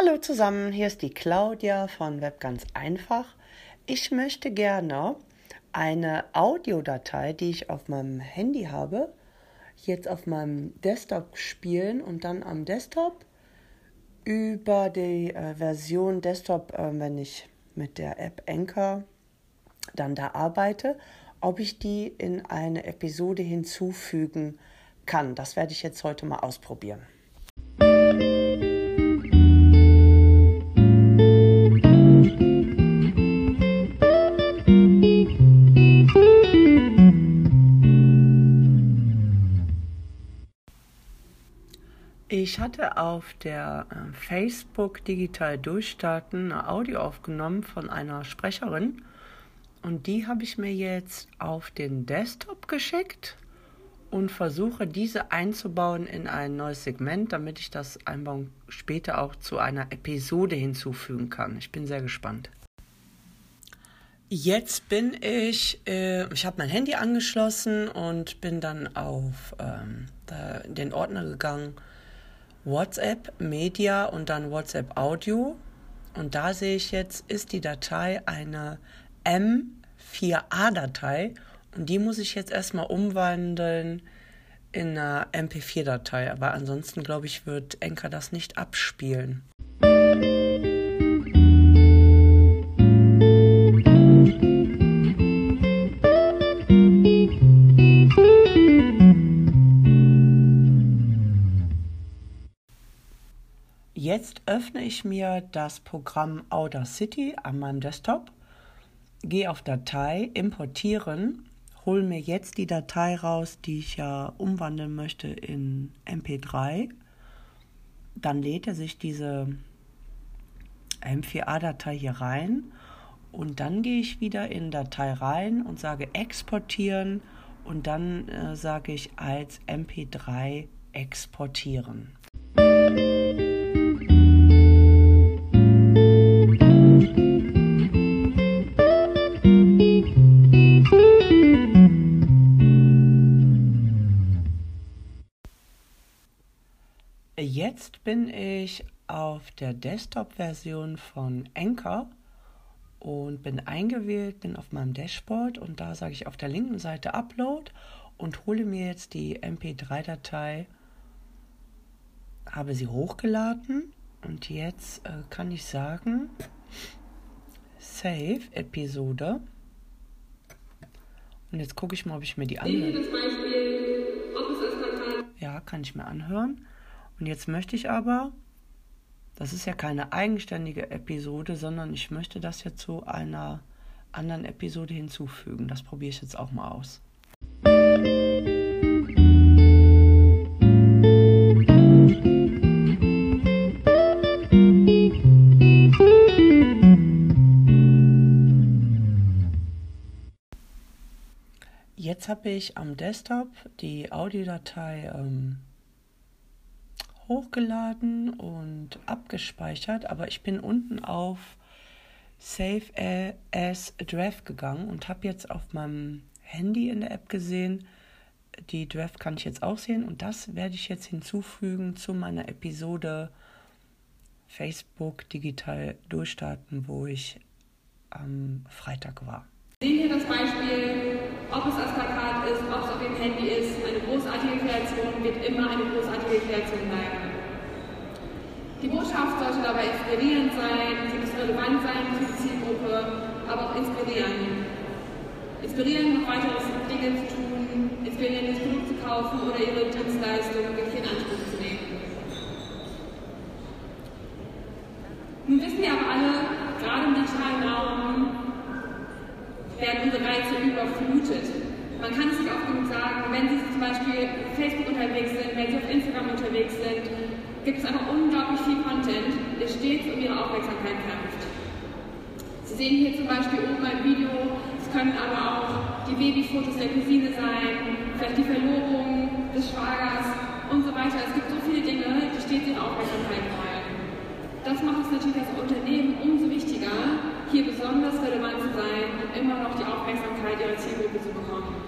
Hallo zusammen, hier ist die Claudia von Web ganz einfach. Ich möchte gerne eine Audiodatei, die ich auf meinem Handy habe, jetzt auf meinem Desktop spielen und dann am Desktop über die äh, Version Desktop, äh, wenn ich mit der App Anchor dann da arbeite, ob ich die in eine Episode hinzufügen kann. Das werde ich jetzt heute mal ausprobieren. Ich hatte auf der äh, Facebook Digital Durchstarten eine Audio aufgenommen von einer Sprecherin und die habe ich mir jetzt auf den Desktop geschickt und versuche diese einzubauen in ein neues Segment, damit ich das Einbauen später auch zu einer Episode hinzufügen kann. Ich bin sehr gespannt. Jetzt bin ich, äh, ich habe mein Handy angeschlossen und bin dann auf ähm, den Ordner gegangen WhatsApp Media und dann WhatsApp Audio. Und da sehe ich jetzt, ist die Datei eine M4A-Datei und die muss ich jetzt erstmal umwandeln in eine MP4-Datei. Aber ansonsten, glaube ich, wird Enker das nicht abspielen. Jetzt öffne ich mir das Programm Audacity an meinem Desktop, gehe auf Datei, importieren, hole mir jetzt die Datei raus, die ich ja umwandeln möchte in MP3. Dann lädt er sich diese M4A-Datei hier rein und dann gehe ich wieder in Datei rein und sage exportieren und dann äh, sage ich als MP3 exportieren. Jetzt bin ich auf der Desktop-Version von Anchor und bin eingewählt, bin auf meinem Dashboard und da sage ich auf der linken Seite Upload und hole mir jetzt die MP3-Datei, habe sie hochgeladen und jetzt äh, kann ich sagen Save Episode. Und jetzt gucke ich mal, ob ich mir die anhöre. Ja, kann ich mir anhören. Und jetzt möchte ich aber, das ist ja keine eigenständige Episode, sondern ich möchte das jetzt zu einer anderen Episode hinzufügen. Das probiere ich jetzt auch mal aus. Jetzt habe ich am Desktop die Audiodatei ähm, hochgeladen und abgespeichert, aber ich bin unten auf Save as Draft gegangen und habe jetzt auf meinem Handy in der App gesehen, die Draft kann ich jetzt auch sehen und das werde ich jetzt hinzufügen zu meiner Episode Facebook digital durchstarten, wo ich am Freitag war. Sehen wir das Beispiel, ob es als Plakat ist, ob es auf dem Handy ist, eine großartige Kreation wird immer eine großartige Kreation bleiben. Die Botschaft sollte dabei inspirierend sein, sie muss relevant sein für die Zielgruppe, aber auch inspirieren. Inspirieren, noch weitere Dinge zu tun, inspirieren, das Produkt zu kaufen oder ihre Dienstleistung wirklich in werden unsere Reize überflutet. Man kann es nicht oft genug sagen, wenn Sie zum Beispiel auf Facebook unterwegs sind, wenn Sie auf Instagram unterwegs sind, gibt es einfach unglaublich viel Content, der stets um Ihre Aufmerksamkeit kämpft. Sie sehen hier zum Beispiel oben ein Video, es können aber auch die Babyfotos der Cousine sein, vielleicht die Verlobung des Schwagers und so weiter. Es gibt so viele Dinge, die stets Ihre Aufmerksamkeit wollen. Das macht es natürlich als Unternehmen umso wichtiger, hier besonders relevant zu sein und immer noch die Aufmerksamkeit ihrer Zielgruppe zu bekommen.